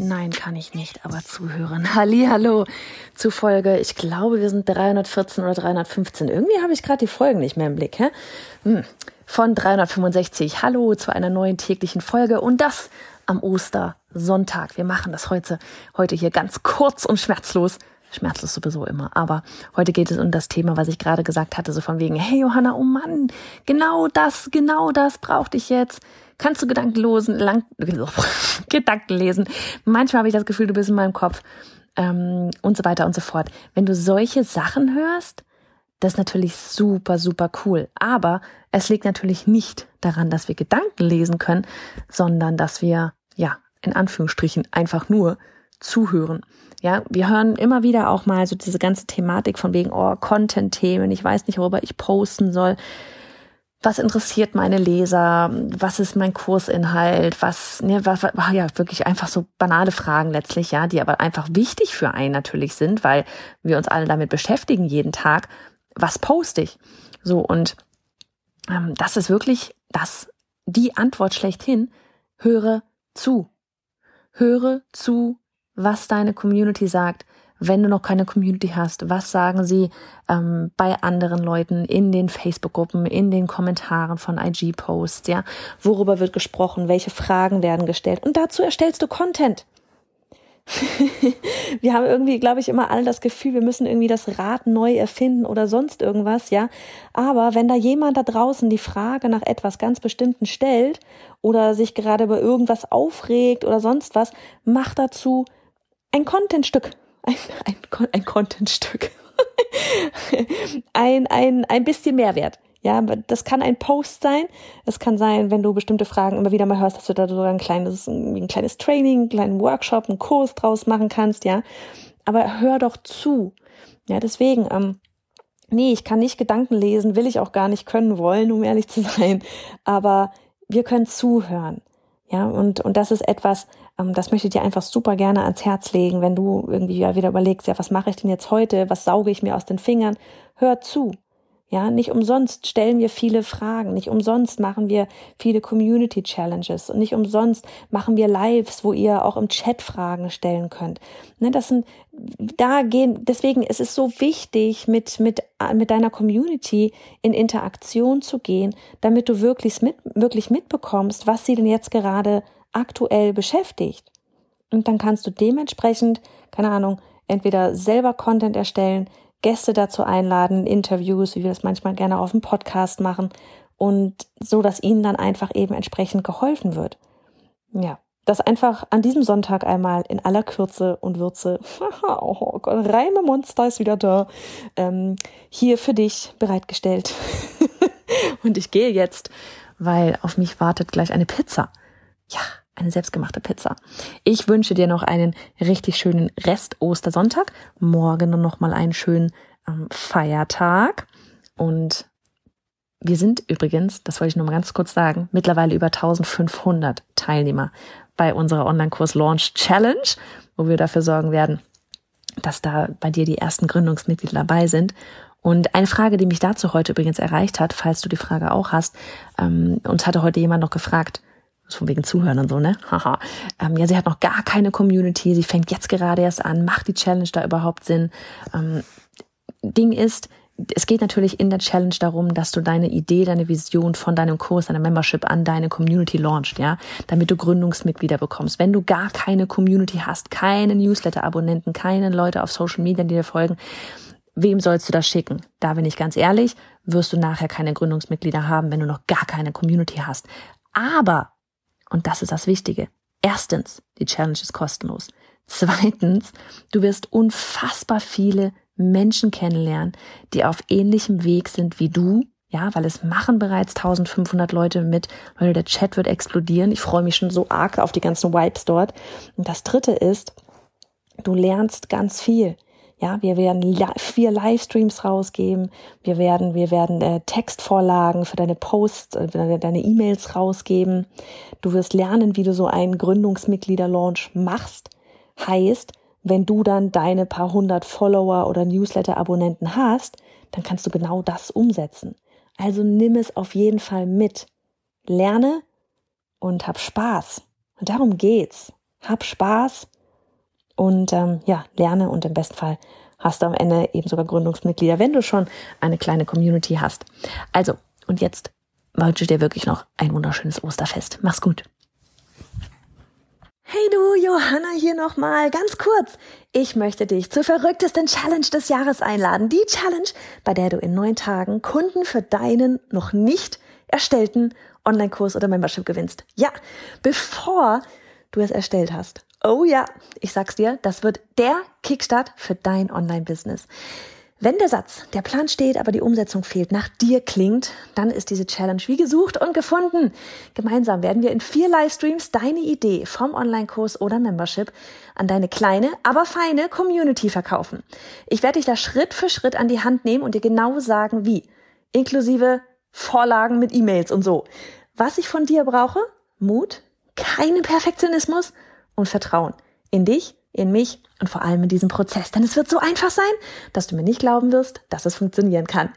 Nein, kann ich nicht, aber zuhören. Hallo zu Folge, ich glaube, wir sind 314 oder 315. Irgendwie habe ich gerade die Folgen nicht mehr im Blick. Hä? Hm. Von 365. Hallo zu einer neuen täglichen Folge und das am Ostersonntag. Wir machen das heute, heute hier ganz kurz und schmerzlos. Schmerzlos sowieso immer. Aber heute geht es um das Thema, was ich gerade gesagt hatte, so von wegen, hey Johanna, oh Mann, genau das, genau das brauchte ich jetzt kannst du Gedankenlosen, lang, Gedanken lesen. Manchmal habe ich das Gefühl, du bist in meinem Kopf ähm, und so weiter und so fort. Wenn du solche Sachen hörst, das ist natürlich super, super cool. Aber es liegt natürlich nicht daran, dass wir Gedanken lesen können, sondern dass wir, ja, in Anführungsstrichen einfach nur zuhören. Ja, wir hören immer wieder auch mal so diese ganze Thematik von wegen, oh, Content-Themen, ich weiß nicht, worüber ich posten soll was interessiert meine Leser, was ist mein Kursinhalt, was, ne, was, was, ja, wirklich einfach so banale Fragen letztlich, ja, die aber einfach wichtig für einen natürlich sind, weil wir uns alle damit beschäftigen jeden Tag. Was poste ich? So, und ähm, das ist wirklich das, die Antwort schlechthin. Höre zu. Höre zu, was deine Community sagt wenn du noch keine Community hast, was sagen sie ähm, bei anderen Leuten in den Facebook-Gruppen, in den Kommentaren von IG-Posts, ja, worüber wird gesprochen, welche Fragen werden gestellt und dazu erstellst du Content. wir haben irgendwie, glaube ich, immer alle das Gefühl, wir müssen irgendwie das Rad neu erfinden oder sonst irgendwas, ja. Aber wenn da jemand da draußen die Frage nach etwas ganz Bestimmten stellt oder sich gerade über irgendwas aufregt oder sonst was, mach dazu ein Contentstück ein, ein, ein Contentstück. ein, ein, ein bisschen Mehrwert. Ja, das kann ein Post sein. Es kann sein, wenn du bestimmte Fragen immer wieder mal hörst, dass du da sogar ein kleines, ein kleines Training, einen kleinen Workshop, einen Kurs draus machen kannst, ja. Aber hör doch zu. Ja, deswegen, ähm, nee, ich kann nicht Gedanken lesen, will ich auch gar nicht können wollen, um ehrlich zu sein. Aber wir können zuhören. Ja, und, und das ist etwas, das möchte ich dir einfach super gerne ans Herz legen, wenn du irgendwie wieder überlegst, ja, was mache ich denn jetzt heute? Was sauge ich mir aus den Fingern? Hör zu. Ja, nicht umsonst stellen wir viele Fragen, nicht umsonst machen wir viele Community Challenges und nicht umsonst machen wir Lives, wo ihr auch im Chat Fragen stellen könnt. Ne, das sind, da gehen, deswegen ist es so wichtig, mit, mit, mit deiner Community in Interaktion zu gehen, damit du wirklich mit, wirklich mitbekommst, was sie denn jetzt gerade aktuell beschäftigt. Und dann kannst du dementsprechend, keine Ahnung, entweder selber Content erstellen, Gäste dazu einladen, Interviews, wie wir das manchmal gerne auf dem Podcast machen und so, dass ihnen dann einfach eben entsprechend geholfen wird. Ja, das einfach an diesem Sonntag einmal in aller Kürze und Würze, oh Gott, Reime Monster ist wieder da, ähm, hier für dich bereitgestellt. und ich gehe jetzt, weil auf mich wartet gleich eine Pizza. Ja, eine selbstgemachte Pizza. Ich wünsche dir noch einen richtig schönen Rest Ostersonntag. Morgen noch mal einen schönen ähm, Feiertag. Und wir sind übrigens, das wollte ich nur mal ganz kurz sagen, mittlerweile über 1500 Teilnehmer bei unserer Online-Kurs Launch Challenge, wo wir dafür sorgen werden, dass da bei dir die ersten Gründungsmitglieder dabei sind. Und eine Frage, die mich dazu heute übrigens erreicht hat, falls du die Frage auch hast, ähm, uns hatte heute jemand noch gefragt, von wegen Zuhören und so, ne? Haha. Ähm, ja, sie hat noch gar keine Community, sie fängt jetzt gerade erst an, macht die Challenge da überhaupt Sinn? Ähm, Ding ist, es geht natürlich in der Challenge darum, dass du deine Idee, deine Vision von deinem Kurs, deiner Membership an deine Community launchst, ja, damit du Gründungsmitglieder bekommst. Wenn du gar keine Community hast, keine Newsletter-Abonnenten, keine Leute auf Social Media, die dir folgen, wem sollst du das schicken? Da bin ich ganz ehrlich, wirst du nachher keine Gründungsmitglieder haben, wenn du noch gar keine Community hast. Aber Und das ist das Wichtige. Erstens, die Challenge ist kostenlos. Zweitens, du wirst unfassbar viele Menschen kennenlernen, die auf ähnlichem Weg sind wie du. Ja, weil es machen bereits 1500 Leute mit. Leute, der Chat wird explodieren. Ich freue mich schon so arg auf die ganzen Vibes dort. Und das dritte ist, du lernst ganz viel. Ja, wir werden vier Livestreams rausgeben. Wir werden, wir werden äh, Textvorlagen für deine Posts, äh, deine E-Mails rausgeben. Du wirst lernen, wie du so einen Gründungsmitglieder-Launch machst. Heißt, wenn du dann deine paar hundert Follower oder Newsletter-Abonnenten hast, dann kannst du genau das umsetzen. Also nimm es auf jeden Fall mit. Lerne und hab Spaß. Und darum geht's. Hab Spaß und ähm, ja, lerne und im besten Fall hast du am Ende eben sogar Gründungsmitglieder, wenn du schon eine kleine Community hast. Also, und jetzt wünsche dir wirklich noch ein wunderschönes Osterfest. Mach's gut. Hey du, Johanna hier nochmal, ganz kurz. Ich möchte dich zur verrücktesten Challenge des Jahres einladen. Die Challenge, bei der du in neun Tagen Kunden für deinen noch nicht erstellten Online-Kurs oder Membership gewinnst. Ja, bevor du es erstellt hast. Oh ja, ich sag's dir, das wird der Kickstart für dein Online-Business. Wenn der Satz, der Plan steht, aber die Umsetzung fehlt, nach dir klingt, dann ist diese Challenge wie gesucht und gefunden. Gemeinsam werden wir in vier Livestreams deine Idee vom Online-Kurs oder Membership an deine kleine, aber feine Community verkaufen. Ich werde dich da Schritt für Schritt an die Hand nehmen und dir genau sagen, wie. Inklusive Vorlagen mit E-Mails und so. Was ich von dir brauche? Mut, keinen Perfektionismus und Vertrauen. In dich in mich und vor allem in diesem Prozess. Denn es wird so einfach sein, dass du mir nicht glauben wirst, dass es funktionieren kann.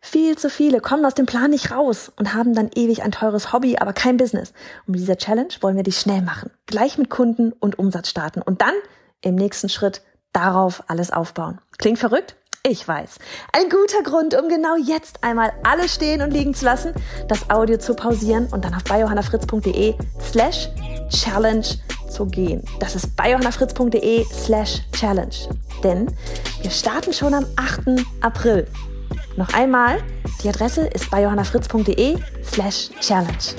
Viel zu viele kommen aus dem Plan nicht raus und haben dann ewig ein teures Hobby, aber kein Business. Und mit dieser Challenge wollen wir dich schnell machen. Gleich mit Kunden und Umsatz starten und dann im nächsten Schritt darauf alles aufbauen. Klingt verrückt? Ich weiß. Ein guter Grund, um genau jetzt einmal alles stehen und liegen zu lassen, das Audio zu pausieren und dann auf biohannafritz.de slash challenge zu gehen. Das ist biohannafritz.de slash challenge. Denn wir starten schon am 8. April. Noch einmal, die Adresse ist biohannafritz.de slash challenge.